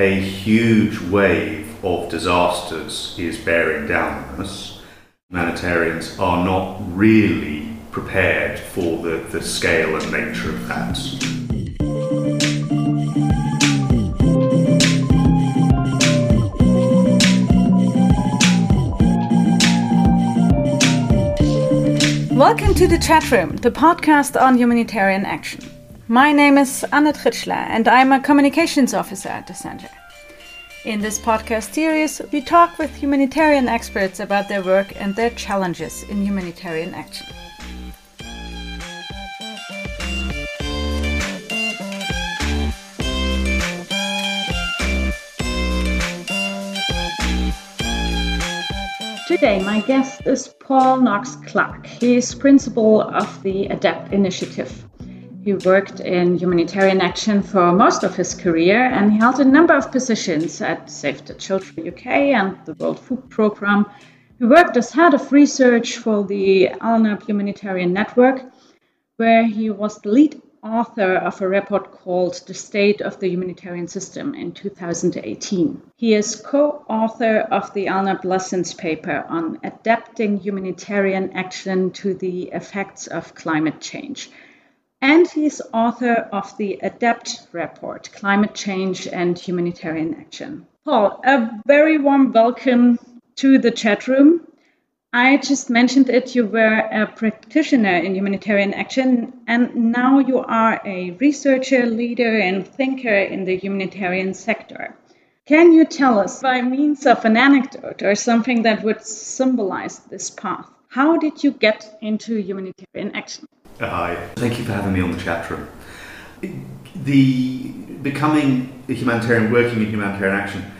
a huge wave of disasters is bearing down on us. Humanitarians are not really prepared for the, the scale and nature of that. Welcome to the chat room, the podcast on humanitarian action. My name is Anna Tritschler, and I'm a communications officer at the center. In this podcast series, we talk with humanitarian experts about their work and their challenges in humanitarian action. Today, my guest is Paul Knox Clark. He is principal of the ADAPT initiative. He worked in humanitarian action for most of his career and he held a number of positions at Save the Children UK and the World Food Programme. He worked as head of research for the ALNAP Humanitarian Network, where he was the lead author of a report called The State of the Humanitarian System in 2018. He is co author of the ALNAP Lessons paper on adapting humanitarian action to the effects of climate change and he's author of the ADAPT report Climate Change and Humanitarian Action. Paul, a very warm welcome to the chat room. I just mentioned it, you were a practitioner in humanitarian action, and now you are a researcher, leader, and thinker in the humanitarian sector. Can you tell us, by means of an anecdote or something that would symbolize this path, how did you get into humanitarian action? Hi, thank you for having me on the chat room. The becoming a humanitarian, working in humanitarian action,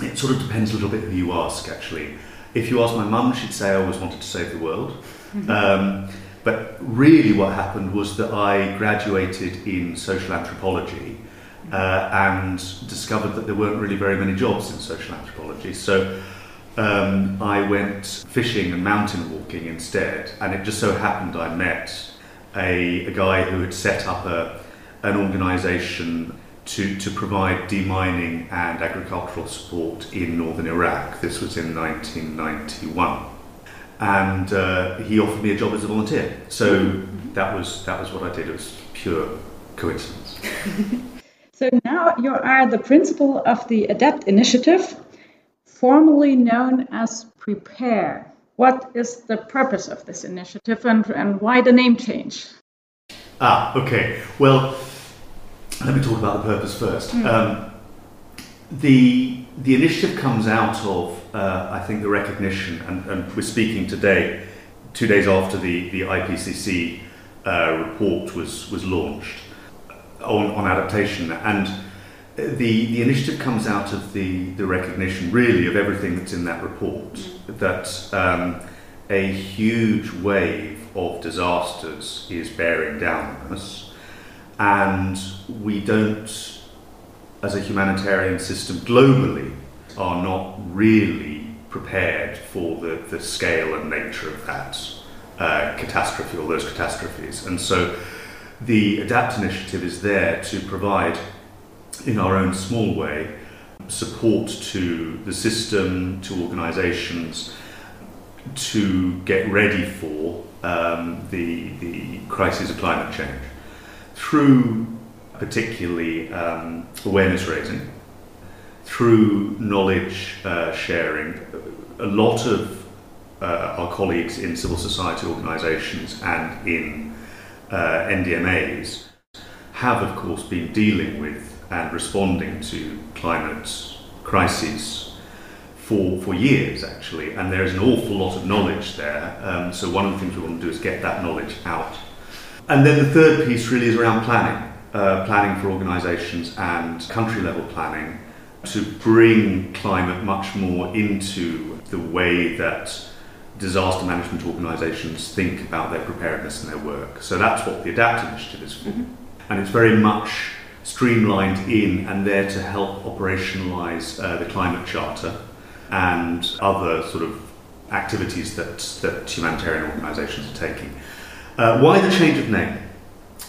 it sort of depends a little bit who you ask. Actually, if you ask my mum, she'd say I always wanted to save the world. Mm-hmm. Um, but really, what happened was that I graduated in social anthropology uh, and discovered that there weren't really very many jobs in social anthropology. So um, I went fishing and mountain walking instead, and it just so happened I met a, a guy who had set up a, an organisation to, to provide demining and agricultural support in northern Iraq. This was in 1991. And uh, he offered me a job as a volunteer. So that was, that was what I did. It was pure coincidence. so now you are the principal of the ADAPT initiative, formerly known as Prepare. What is the purpose of this initiative and, and why the name change? Ah, okay. Well, let me talk about the purpose first. Mm. Um, the the initiative comes out of, uh, I think, the recognition, and, and, we're speaking today, two days after the the IPCC uh, report was was launched on, on adaptation, and the the initiative comes out of the the recognition, really, of everything that's in that report. That um, a huge wave of disasters is bearing down on us, and we don't, as a humanitarian system globally, are not really prepared for the, the scale and nature of that uh, catastrophe or those catastrophes. And so the ADAPT initiative is there to provide in our own small way, support to the system, to organisations, to get ready for um, the, the crisis of climate change through particularly um, awareness raising, through knowledge uh, sharing. A lot of uh, our colleagues in civil society organisations and in uh, NDMAs have, of course, been dealing with and responding to climate crises for, for years actually, and there is an awful lot of knowledge there. Um, so one of the things we want to do is get that knowledge out. And then the third piece really is around planning, uh, planning for organisations and country level planning to bring climate much more into the way that disaster management organisations think about their preparedness and their work. So that's what the ADAPT initiative is for. Mm-hmm. And it's very much streamlined in and there to help operationalize uh, the climate charter and other sort of activities that, that humanitarian organizations are taking. Uh, why the change of name?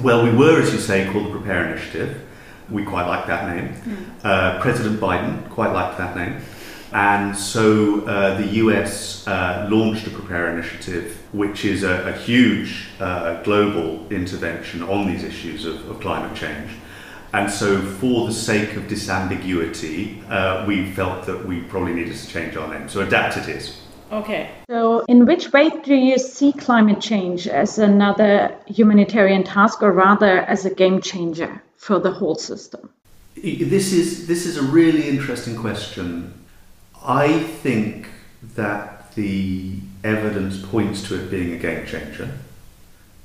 Well, we were, as you say, called the Prepare Initiative. we quite like that name. Mm. Uh, President Biden quite liked that name. And so uh, the US uh, launched a Prepare initiative, which is a, a huge uh, global intervention on these issues of, of, climate change. And so, for the sake of disambiguity, uh, we felt that we probably needed to change our name. So, Adapted is. Okay. So, in which way do you see climate change as another humanitarian task, or rather as a game changer for the whole system? This is this is a really interesting question I think that the evidence points to it being a game changer.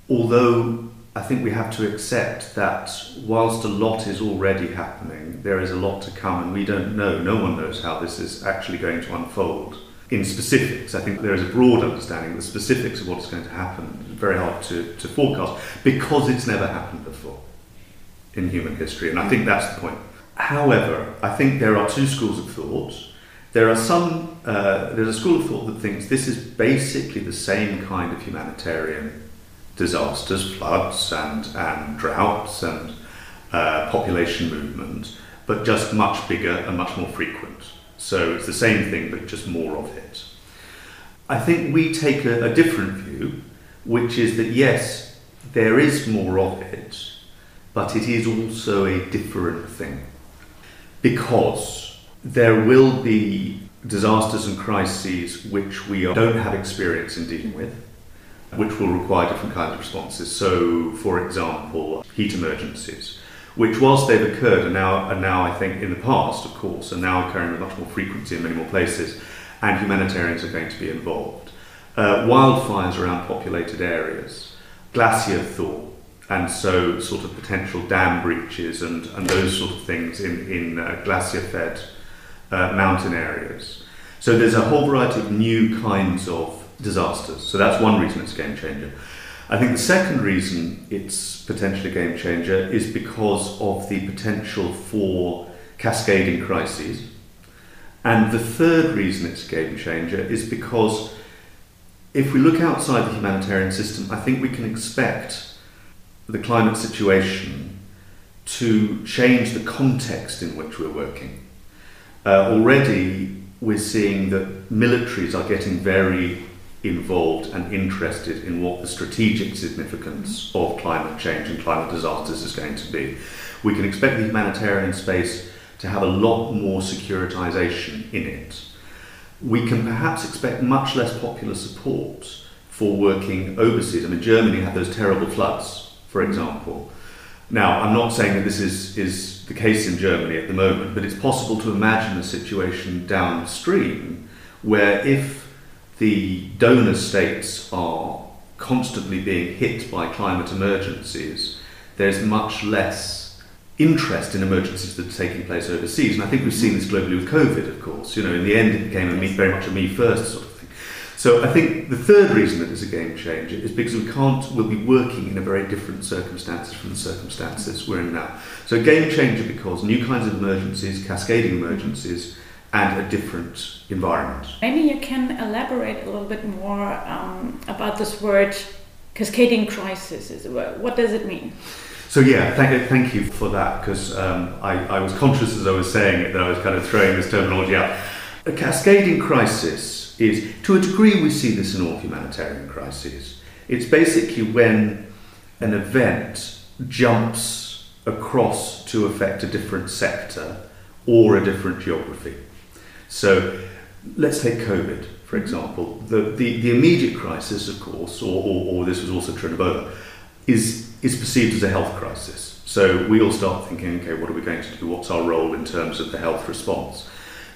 Although I think we have to accept that whilst a lot is already happening, there is a lot to come, and we don't know, no one knows how this is actually going to unfold. In specifics, I think there is a broad understanding the specifics of what's going to happen is very hard to, to forecast because it's never happened before in human history, and I think that's the point. However, I think there are two schools of thought there are some, uh, there's a school of thought that thinks this is basically the same kind of humanitarian disasters, floods and, and droughts and uh, population movement, but just much bigger and much more frequent. So it's the same thing, but just more of it. I think we take a, a different view, which is that yes, there is more of it, but it is also a different thing. Because there will be disasters and crises which we don't have experience in dealing with, which will require different kinds of responses. So, for example, heat emergencies, which, whilst they've occurred, and now, and now I think in the past, of course, are now occurring with much more frequency in many more places, and humanitarians are going to be involved. Uh, wildfires around populated areas, glacier thaw, and so sort of potential dam breaches and, and those sort of things in, in uh, glacier fed uh, mountain areas. So there's a whole variety of new kinds of disasters. So that's one reason it's a game changer. I think the second reason it's potentially a game changer is because of the potential for cascading crises. And the third reason it's a game changer is because if we look outside the humanitarian system, I think we can expect the climate situation to change the context in which we're working. Uh, already, we're seeing that militaries are getting very involved and interested in what the strategic significance mm-hmm. of climate change and climate disasters is going to be. We can expect the humanitarian space to have a lot more securitization in it. We can perhaps expect much less popular support for working overseas. I mean, Germany had those terrible floods, for mm-hmm. example. Now, I'm not saying that this is, is the case in Germany at the moment, but it's possible to imagine a situation downstream where if the donor states are constantly being hit by climate emergencies, there's much less interest in emergencies that are taking place overseas. And I think we've seen this globally with COVID, of course. You know, in the end, it became me, very much a me first sort of thing. so I think the third reason that it's a game changer is because we can't, we'll be working in a very different circumstances from the circumstances we're in now. So game changer because new kinds of emergencies, cascading emergencies, and a different environment. Maybe you can elaborate a little bit more um, about this word cascading crisis. What does it mean? So yeah, thank, thank you for that because um, I, I was conscious as I was saying it that I was kind of throwing this terminology out. A cascading crisis is to a degree we see this in all humanitarian crises. It's basically when an event jumps across to affect a different sector or a different geography. So let's take COVID, for mm-hmm. example. The, the, the immediate crisis, of course, or, or, or this was also true in Ebola, is, is perceived as a health crisis. So we all start thinking, okay, what are we going to do? What's our role in terms of the health response?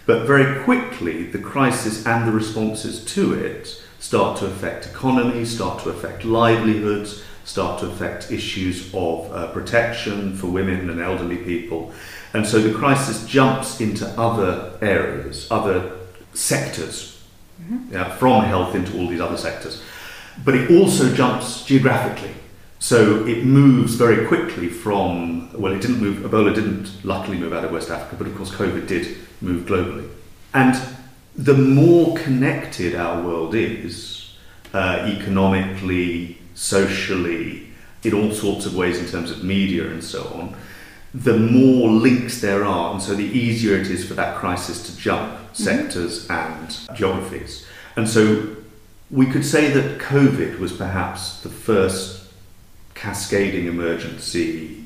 But very quickly, the crisis and the responses to it start to affect economies, start to affect livelihoods, start to affect issues of uh, protection for women and elderly people. And so the crisis jumps into other areas, other sectors, mm-hmm. yeah, from health into all these other sectors. But it also jumps geographically. So it moves very quickly from, well, it didn't move, Ebola didn't luckily move out of West Africa, but of course COVID did move globally. And the more connected our world is, uh, economically, socially, in all sorts of ways in terms of media and so on, the more links there are, and so the easier it is for that crisis to jump mm-hmm. sectors and geographies. And so we could say that COVID was perhaps the first cascading emergency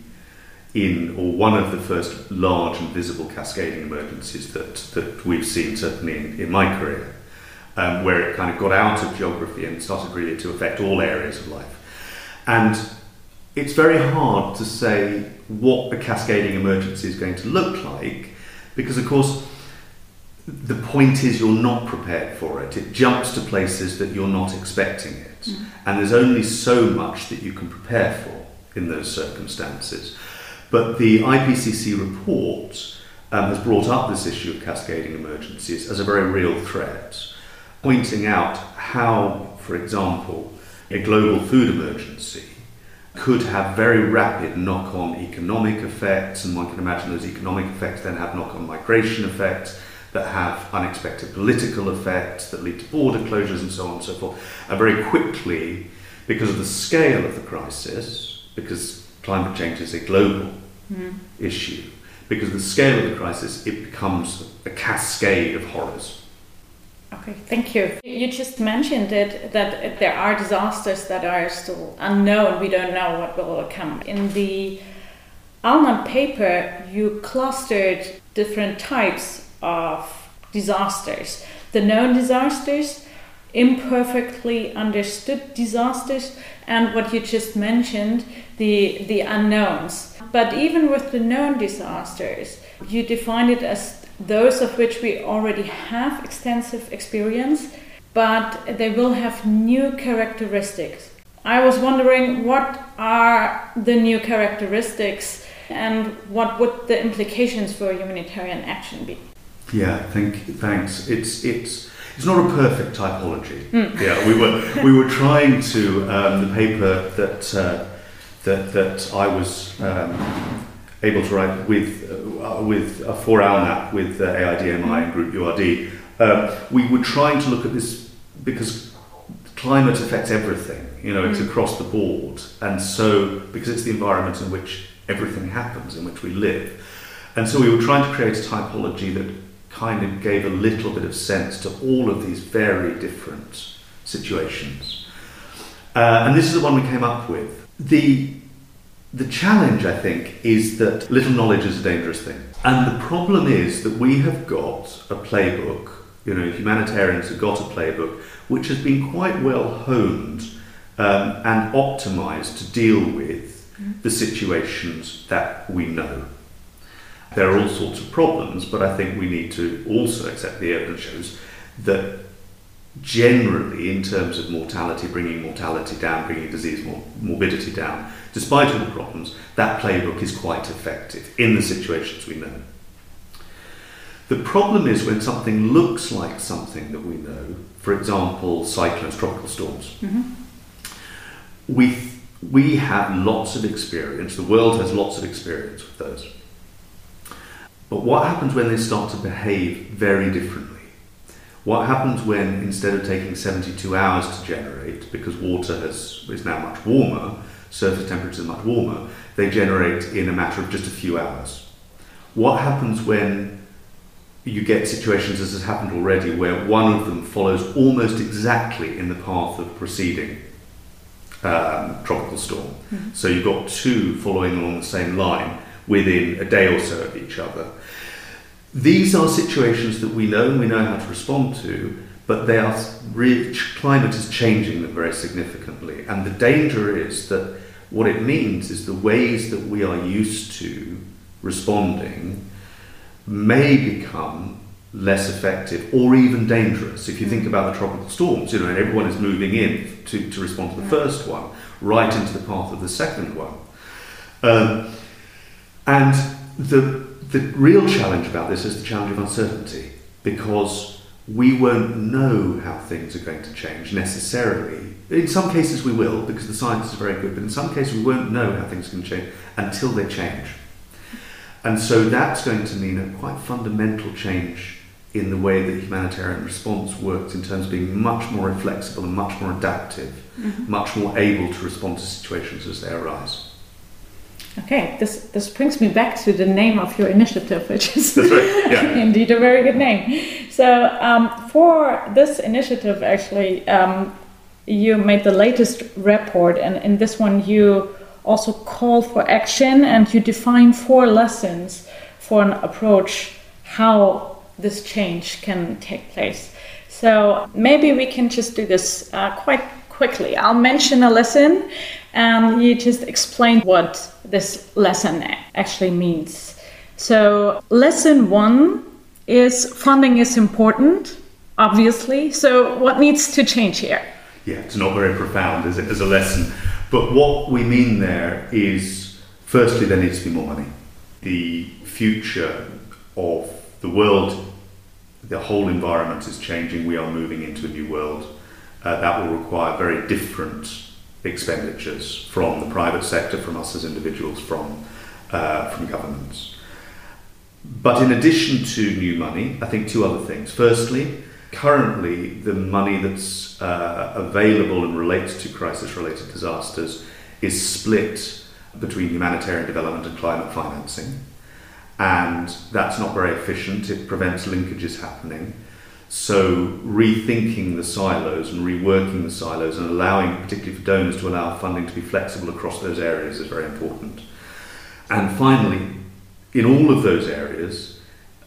in, or one of the first large and visible cascading emergencies that, that we've seen, certainly in, in my career, um, where it kind of got out of geography and started really to affect all areas of life. And it's very hard to say what a cascading emergency is going to look like because, of course, the point is you're not prepared for it. It jumps to places that you're not expecting it. Mm. And there's only so much that you can prepare for in those circumstances. But the IPCC report um, has brought up this issue of cascading emergencies as a very real threat, pointing out how, for example, a global food emergency could have very rapid knock on economic effects, and one can imagine those economic effects then have knock on migration effects that have unexpected political effects that lead to border closures and so on and so forth. And very quickly, because of the scale of the crisis, because climate change is a global mm. issue, because of the scale of the crisis, it becomes a cascade of horrors. Okay, thank you. You just mentioned it that there are disasters that are still unknown. We don't know what will come. In the ALNAP paper, you clustered different types of disasters the known disasters, imperfectly understood disasters, and what you just mentioned, the, the unknowns. But even with the known disasters, you define it as those of which we already have extensive experience, but they will have new characteristics. I was wondering what are the new characteristics and what would the implications for humanitarian action be? Yeah, thank, thanks. It's it's it's not a perfect typology. Mm. Yeah, we were we were trying to um, the paper that uh, that that I was um, able to write with uh, with a four hour nap with uh, AIDMI and Group URD. Um, we were trying to look at this because climate affects everything. You know, it's mm. across the board, and so because it's the environment in which everything happens, in which we live, and so we were trying to create a typology that kind of gave a little bit of sense to all of these very different situations. Uh, and this is the one we came up with. The, the challenge, I think, is that little knowledge is a dangerous thing. And the problem is that we have got a playbook, you know, humanitarians have got a playbook which has been quite well honed um, and optimized to deal with the situations that we know. There are all sorts of problems, but I think we need to also accept the evidence shows that generally, in terms of mortality, bringing mortality down, bringing disease mor- morbidity down, despite all the problems, that playbook is quite effective in the situations we know. The problem is when something looks like something that we know, for example, cyclones, tropical storms. Mm-hmm. We, we have lots of experience, the world has lots of experience with those. But what happens when they start to behave very differently? What happens when instead of taking 72 hours to generate, because water has, is now much warmer, surface temperatures are much warmer, they generate in a matter of just a few hours? What happens when you get situations, as has happened already, where one of them follows almost exactly in the path of preceding um, tropical storm? Mm-hmm. So you've got two following along the same line within a day or so of each other. These are situations that we know and we know how to respond to, but they are rich, climate is changing them very significantly. And the danger is that what it means is the ways that we are used to responding may become less effective or even dangerous. If you think about the tropical storms, you know, and everyone is moving in to, to respond to the first one, right into the path of the second one. Um, and the, the real challenge about this is the challenge of uncertainty because we won't know how things are going to change necessarily. In some cases, we will because the science is very good, but in some cases, we won't know how things can change until they change. And so that's going to mean a quite fundamental change in the way that humanitarian response works in terms of being much more flexible and much more adaptive, mm-hmm. much more able to respond to situations as they arise. Okay, this this brings me back to the name of your initiative, which is right. yeah. indeed a very good name. So um, for this initiative, actually, um, you made the latest report, and in this one you also call for action and you define four lessons for an approach how this change can take place. So maybe we can just do this uh, quite quickly. I'll mention a lesson and you just explain what this lesson actually means. So, lesson one is funding is important, obviously. So, what needs to change here? Yeah, it's not very profound as, as a lesson. But what we mean there is firstly, there needs to be more money. The future of the world, the whole environment is changing. We are moving into a new world. Uh, that will require very different expenditures from the private sector, from us as individuals, from, uh, from governments. But in addition to new money, I think two other things. Firstly, currently the money that's uh, available and relates to crisis related disasters is split between humanitarian development and climate financing. And that's not very efficient, it prevents linkages happening. So, rethinking the silos and reworking the silos and allowing, particularly for donors, to allow funding to be flexible across those areas is very important. And finally, in all of those areas,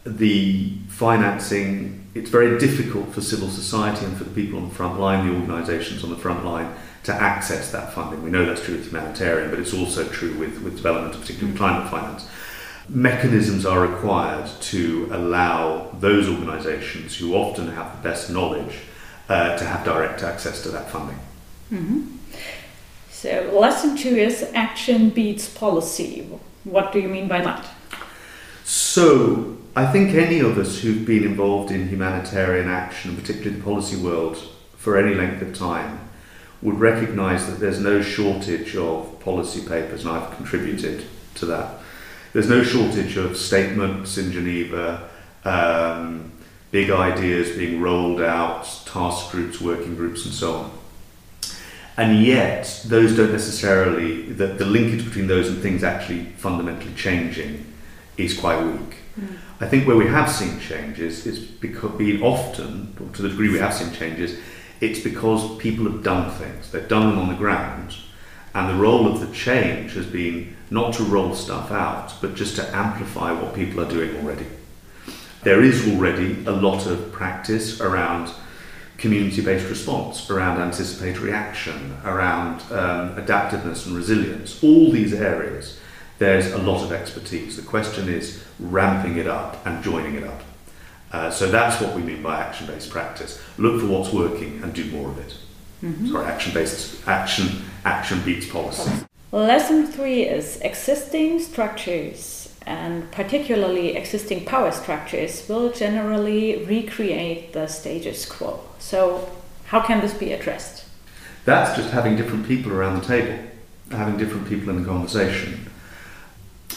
the financing, it's very difficult for civil society and for the people on the front line, the organisations on the front line, to access that funding. We know that's true with humanitarian, but it's also true with, with development, particularly climate finance mechanisms are required to allow those organisations who often have the best knowledge uh, to have direct access to that funding. Mm-hmm. So, lesson two is action beats policy. What do you mean by that? So, I think any of us who've been involved in humanitarian action, particularly the policy world, for any length of time, would recognise that there's no shortage of policy papers, and I've contributed to that there's no shortage of statements in Geneva, um, big ideas being rolled out, task groups, working groups, and so on. And yet, those don't necessarily, the, the linkage between those and things actually fundamentally changing is quite weak. Mm. I think where we have seen changes is because being often, or to the degree we have seen changes, it's because people have done things. They've done them on the ground, and the role of the change has been not to roll stuff out, but just to amplify what people are doing already. There is already a lot of practice around community based response, around anticipatory action, around um, adaptiveness and resilience. All these areas, there's a lot of expertise. The question is ramping it up and joining it up. Uh, so that's what we mean by action based practice. Look for what's working and do more of it. Mm-hmm. Sorry, action based action, action beats policy. Lesson three is existing structures and particularly existing power structures will generally recreate the status quo. So, how can this be addressed? That's just having different people around the table, having different people in the conversation.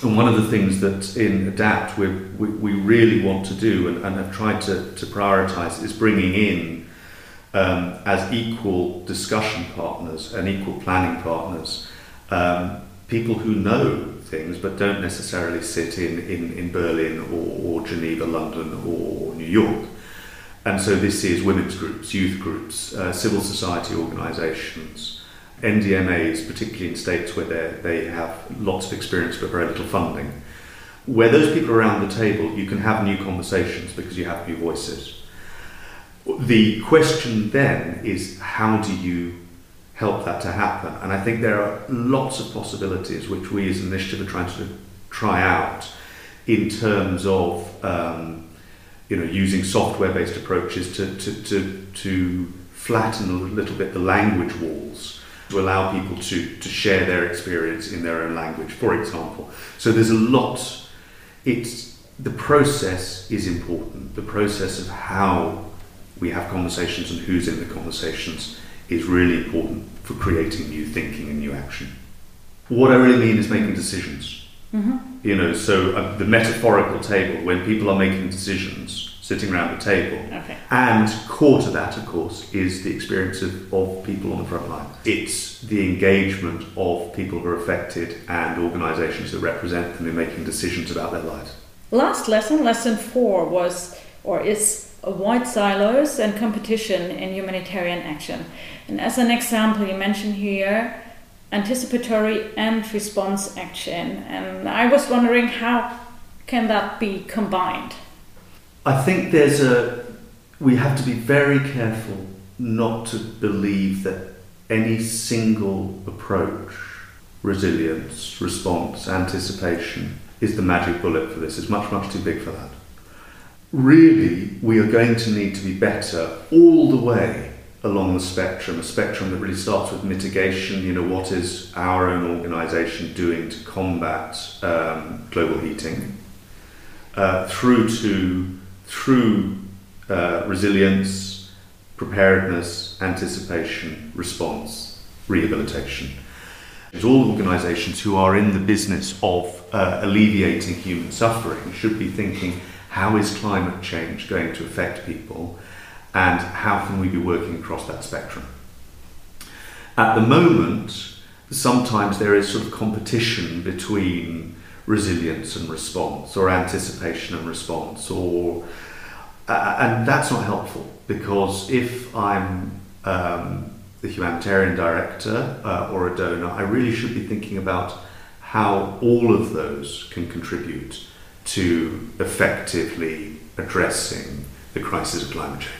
And one of the things that in ADAPT we, we, really want to do and, and have tried to, to prioritize is bringing in um, as equal discussion partners and equal planning partners um, people who know things but don't necessarily sit in, in, in Berlin or, or Geneva, London or New York. And so this is women's groups, youth groups, uh, civil society organisations, NDMAs, particularly in states where they have lots of experience but very little funding. Where those people are around the table, you can have new conversations because you have new voices. The question then is how do you help that to happen. And I think there are lots of possibilities which we as an initiative are trying to try out in terms of um, you know using software-based approaches to, to, to, to flatten a little bit the language walls to allow people to, to share their experience in their own language, for example. So there's a lot, it's, the process is important. The process of how we have conversations and who's in the conversations is really important for creating new thinking and new action. What I really mean is making decisions. Mm-hmm. You know, so uh, the metaphorical table, when people are making decisions, sitting around the table. Okay. And core to that, of course, is the experience of, of people on the front line. It's the engagement of people who are affected and organisations that represent them in making decisions about their lives. Last lesson, lesson four, was or is avoid silos and competition in humanitarian action. And as an example, you mentioned here anticipatory and response action. And I was wondering how can that be combined? I think there's a we have to be very careful not to believe that any single approach, resilience, response, anticipation, is the magic bullet for this. It's much, much too big for that. Really, we are going to need to be better all the way along the spectrum, a spectrum that really starts with mitigation. You know, what is our own organisation doing to combat um, global heating, uh, through to through uh, resilience, preparedness, anticipation, response, rehabilitation. It's all organisations who are in the business of uh, alleviating human suffering should be thinking how is climate change going to affect people and how can we be working across that spectrum. At the moment, sometimes there is sort of competition between resilience and response or anticipation and response or uh, and that's not helpful because if I'm um, the humanitarian director uh, or a donor, I really should be thinking about how all of those can contribute to effectively addressing the crisis of climate change.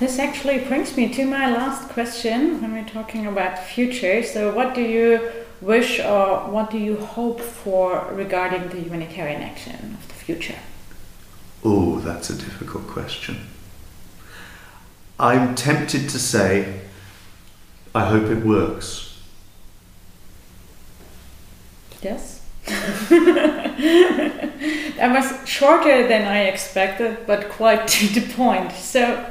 This actually brings me to my last question when we're talking about future. So, what do you wish or what do you hope for regarding the humanitarian action of the future? Oh, that's a difficult question. I'm tempted to say, I hope it works. Yes. that was shorter than I expected, but quite to the point. So,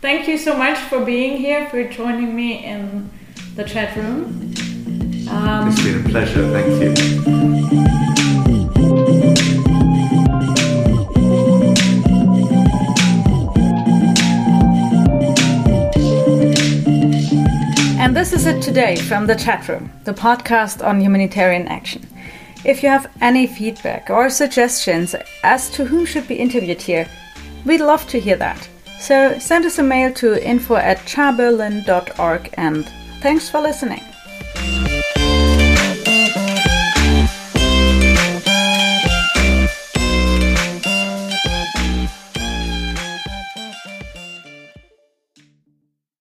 thank you so much for being here, for joining me in the chat room. Um, it's been a pleasure, thank you. And this is it today from the chat room, the podcast on humanitarian action. If you have any feedback or suggestions as to whom should be interviewed here, we'd love to hear that. So send us a mail to info at chaberlin.org and thanks for listening.